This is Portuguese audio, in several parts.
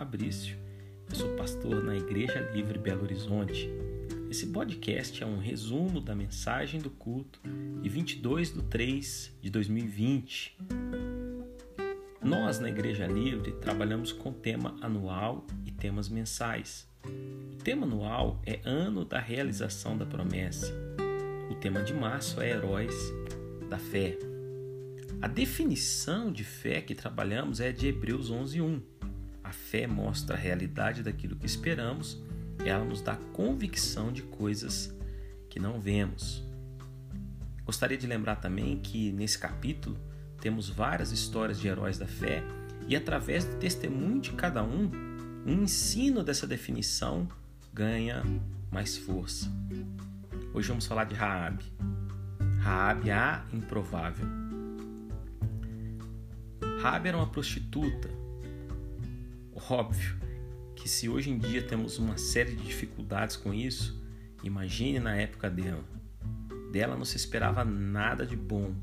Fabrício. Eu sou pastor na Igreja Livre Belo Horizonte. Esse podcast é um resumo da mensagem do culto de 22 de 3 de 2020. Nós, na Igreja Livre, trabalhamos com tema anual e temas mensais. O tema anual é Ano da Realização da Promessa. O tema de março é Heróis da Fé. A definição de fé que trabalhamos é de Hebreus 11:1. A fé mostra a realidade daquilo que esperamos, ela nos dá convicção de coisas que não vemos. Gostaria de lembrar também que nesse capítulo temos várias histórias de heróis da fé e através do testemunho de cada um, um ensino dessa definição ganha mais força. Hoje vamos falar de Raabe. Raabe a improvável. Rabi era uma prostituta. Óbvio que se hoje em dia temos uma série de dificuldades com isso, imagine na época dela. Dela não se esperava nada de bom.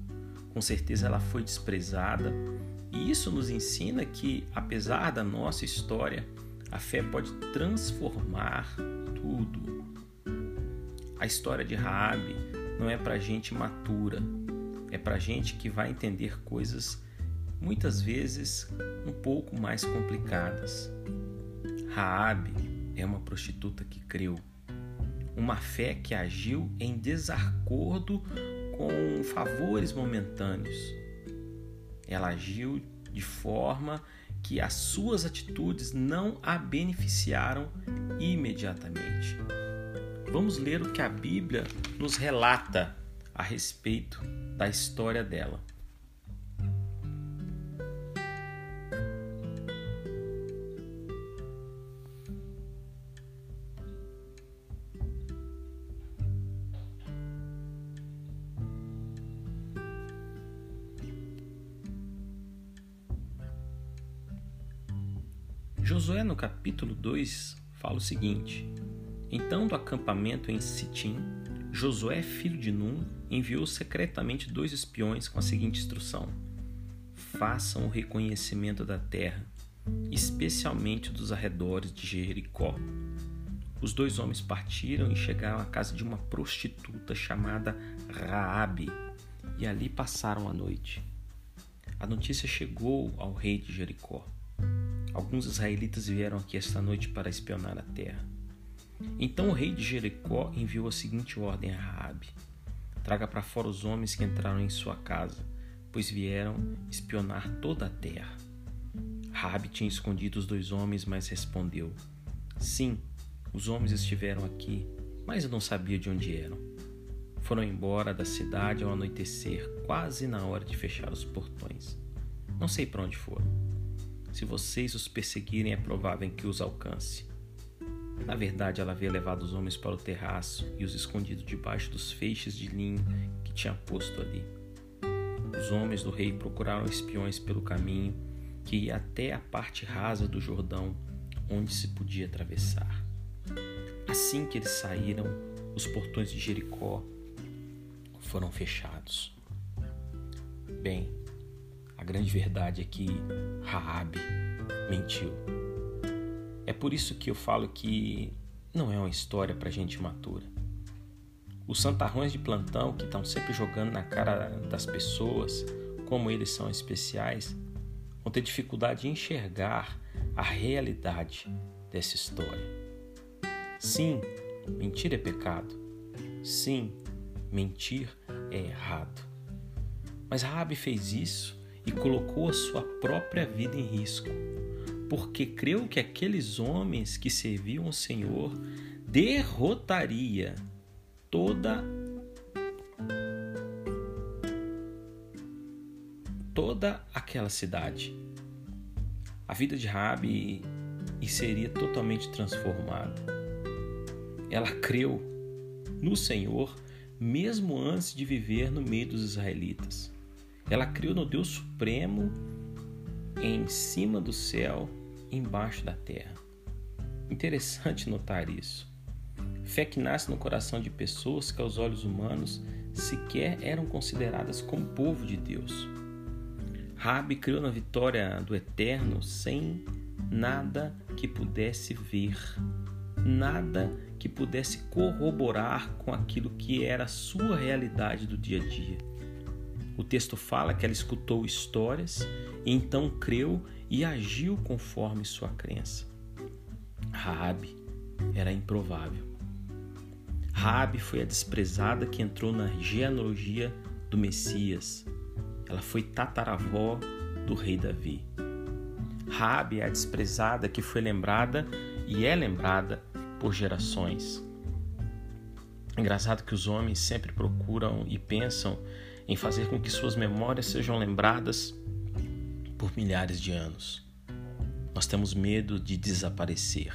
Com certeza ela foi desprezada. E isso nos ensina que, apesar da nossa história, a fé pode transformar tudo. A história de Raabe não é para gente matura, é para gente que vai entender coisas muitas vezes um pouco mais complicadas. Raabe é uma prostituta que creu, uma fé que agiu em desacordo com favores momentâneos. Ela agiu de forma que as suas atitudes não a beneficiaram imediatamente. Vamos ler o que a Bíblia nos relata a respeito da história dela. Josué, no capítulo 2, fala o seguinte: Então, do acampamento em Sitim, Josué, filho de Num, enviou secretamente dois espiões com a seguinte instrução: Façam o reconhecimento da terra, especialmente dos arredores de Jericó. Os dois homens partiram e chegaram à casa de uma prostituta chamada Raabe, e ali passaram a noite. A notícia chegou ao rei de Jericó. Alguns israelitas vieram aqui esta noite para espionar a terra. Então o rei de Jericó enviou a seguinte ordem a Raabe: Traga para fora os homens que entraram em sua casa, pois vieram espionar toda a terra. Raabe tinha escondido os dois homens, mas respondeu: Sim, os homens estiveram aqui, mas eu não sabia de onde eram. Foram embora da cidade ao anoitecer, quase na hora de fechar os portões. Não sei para onde foram. Se vocês os perseguirem, é provável que os alcance. Na verdade, ela havia levado os homens para o terraço e os escondido debaixo dos feixes de linho que tinha posto ali. Os homens do rei procuraram espiões pelo caminho que ia até a parte rasa do Jordão, onde se podia atravessar. Assim que eles saíram, os portões de Jericó foram fechados. Bem, grande verdade é que Raabe mentiu. É por isso que eu falo que não é uma história para gente matura. Os santarrões de plantão que estão sempre jogando na cara das pessoas como eles são especiais vão ter dificuldade de enxergar a realidade dessa história. Sim, mentir é pecado. Sim, mentir é errado. Mas Raabe fez isso e colocou a sua própria vida em risco, porque creu que aqueles homens que serviam ao Senhor derrotaria toda toda aquela cidade. A vida de Rabi seria totalmente transformada. Ela creu no Senhor mesmo antes de viver no meio dos israelitas. Ela criou no Deus Supremo em cima do céu, embaixo da terra. Interessante notar isso. Fé que nasce no coração de pessoas que, aos olhos humanos, sequer eram consideradas como povo de Deus. Rabi criou na vitória do Eterno sem nada que pudesse ver, nada que pudesse corroborar com aquilo que era a sua realidade do dia a dia. O texto fala que ela escutou histórias então creu e agiu conforme sua crença. Raabe era improvável. Raabe foi a desprezada que entrou na genealogia do Messias. Ela foi tataravó do rei Davi. Raabe é a desprezada que foi lembrada e é lembrada por gerações. Engraçado que os homens sempre procuram e pensam em fazer com que suas memórias sejam lembradas por milhares de anos. Nós temos medo de desaparecer.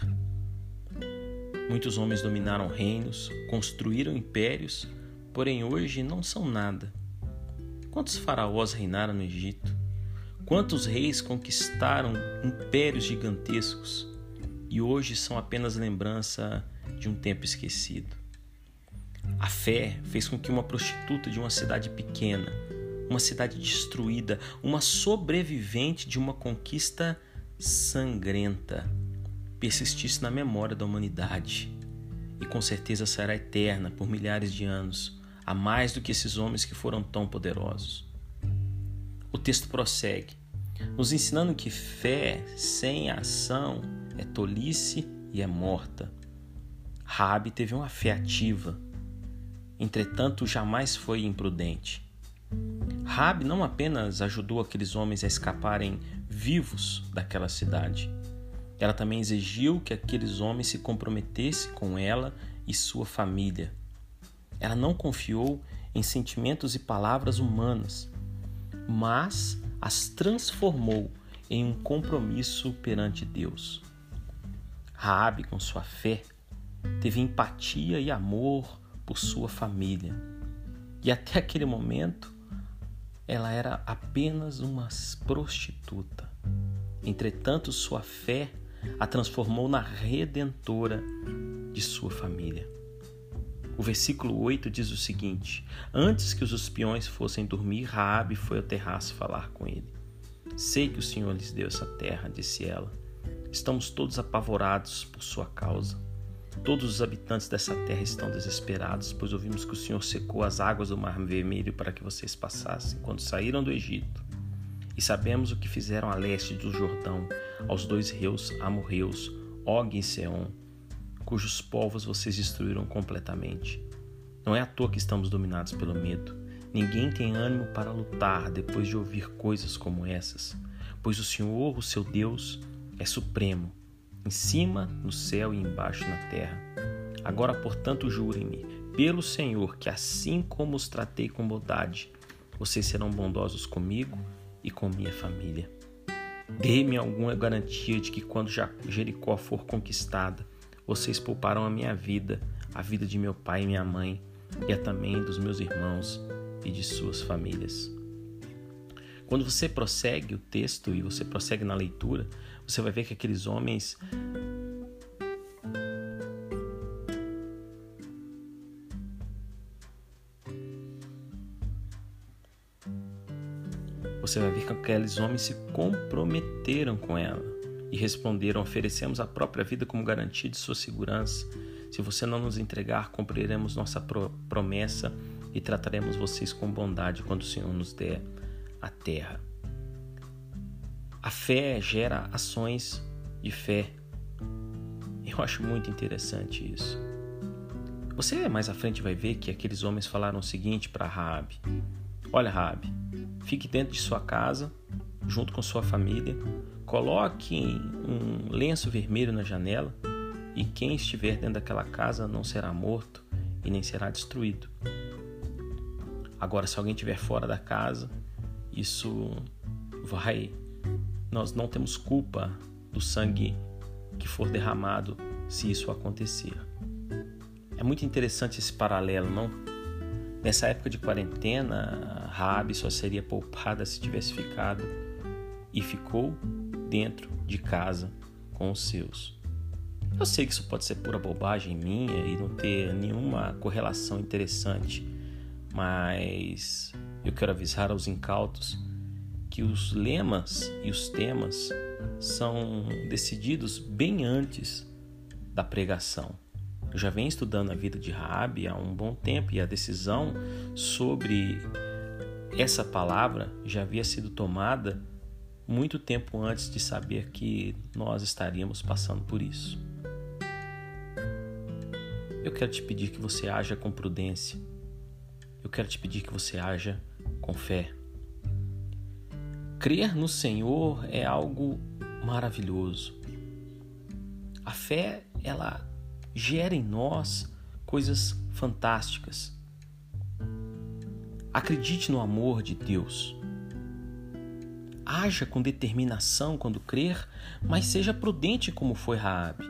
Muitos homens dominaram reinos, construíram impérios, porém hoje não são nada. Quantos faraós reinaram no Egito? Quantos reis conquistaram impérios gigantescos e hoje são apenas lembrança de um tempo esquecido? A fé fez com que uma prostituta de uma cidade pequena, uma cidade destruída, uma sobrevivente de uma conquista sangrenta, persistisse na memória da humanidade e com certeza será eterna por milhares de anos, a mais do que esses homens que foram tão poderosos. O texto prossegue, nos ensinando que fé sem ação é tolice e é morta. Rabi teve uma fé ativa entretanto jamais foi imprudente. Rabi não apenas ajudou aqueles homens a escaparem vivos daquela cidade, ela também exigiu que aqueles homens se comprometessem com ela e sua família. Ela não confiou em sentimentos e palavras humanas, mas as transformou em um compromisso perante Deus. Raabe, com sua fé, teve empatia e amor por sua família. E até aquele momento, ela era apenas uma prostituta. Entretanto, sua fé a transformou na redentora de sua família. O versículo 8 diz o seguinte: Antes que os espiões fossem dormir, Raabe foi ao terraço falar com ele. Sei que o Senhor lhes deu essa terra, disse ela. Estamos todos apavorados por sua causa. Todos os habitantes dessa terra estão desesperados, pois ouvimos que o Senhor secou as águas do Mar Vermelho para que vocês passassem quando saíram do Egito. E sabemos o que fizeram a leste do Jordão, aos dois rios amorreus, Og e Seom, cujos povos vocês destruíram completamente. Não é à toa que estamos dominados pelo medo. Ninguém tem ânimo para lutar depois de ouvir coisas como essas, pois o Senhor, o seu Deus, é supremo em cima no céu e embaixo na terra. Agora, portanto, jurem-me, pelo Senhor, que assim como os tratei com bondade, vocês serão bondosos comigo e com minha família. Dê-me alguma garantia de que quando Jericó for conquistada, vocês pouparão a minha vida, a vida de meu pai e minha mãe, e a também dos meus irmãos e de suas famílias. Quando você prossegue o texto e você prossegue na leitura, você vai ver que aqueles homens Você vai ver que aqueles homens se comprometeram com ela e responderam: Oferecemos a própria vida como garantia de sua segurança. Se você não nos entregar, cumpriremos nossa promessa e trataremos vocês com bondade quando o Senhor nos der a terra. A fé gera ações de fé. Eu acho muito interessante isso. Você mais à frente vai ver que aqueles homens falaram o seguinte para Raabe: Olha, Raabe, fique dentro de sua casa, junto com sua família, coloque um lenço vermelho na janela e quem estiver dentro daquela casa não será morto e nem será destruído. Agora, se alguém estiver fora da casa, isso vai nós não temos culpa do sangue que for derramado se isso acontecer. É muito interessante esse paralelo, não? Nessa época de quarentena, Rabi só seria poupada se tivesse ficado e ficou dentro de casa com os seus. Eu sei que isso pode ser pura bobagem minha e não ter nenhuma correlação interessante, mas eu quero avisar aos incautos que os lemas e os temas são decididos bem antes da pregação. Eu já venho estudando a vida de Raabe há um bom tempo e a decisão sobre essa palavra já havia sido tomada muito tempo antes de saber que nós estaríamos passando por isso. Eu quero te pedir que você haja com prudência. Eu quero te pedir que você haja com fé. Crer no Senhor é algo maravilhoso. A fé, ela gera em nós coisas fantásticas. Acredite no amor de Deus. Haja com determinação quando crer, mas seja prudente como foi Raabe.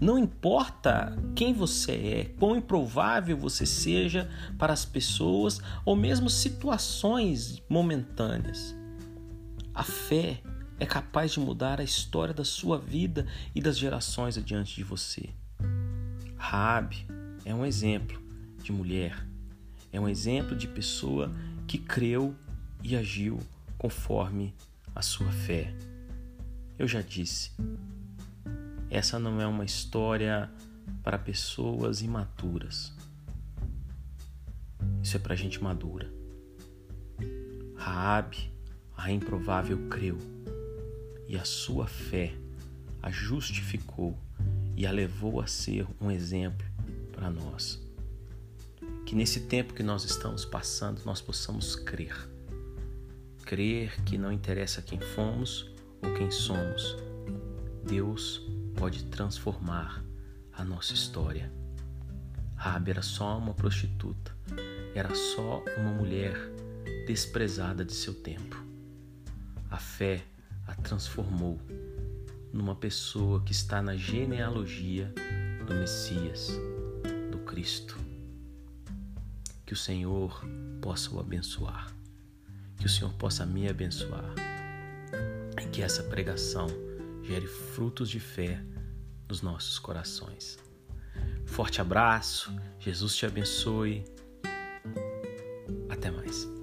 Não importa quem você é, quão improvável você seja para as pessoas ou mesmo situações momentâneas. A fé é capaz de mudar a história da sua vida e das gerações adiante de você. Raabe é um exemplo de mulher, é um exemplo de pessoa que creu e agiu conforme a sua fé. Eu já disse, essa não é uma história para pessoas imaturas. Isso é para gente madura. Raabe, a improvável creu e a sua fé a justificou e a levou a ser um exemplo para nós. Que nesse tempo que nós estamos passando, nós possamos crer. Crer que não interessa quem fomos ou quem somos, Deus pode transformar a nossa história. Rabi era só uma prostituta, era só uma mulher desprezada de seu tempo. A fé a transformou numa pessoa que está na genealogia do Messias, do Cristo. Que o Senhor possa o abençoar, que o Senhor possa me abençoar e que essa pregação gere frutos de fé nos nossos corações. Forte abraço, Jesus te abençoe. Até mais.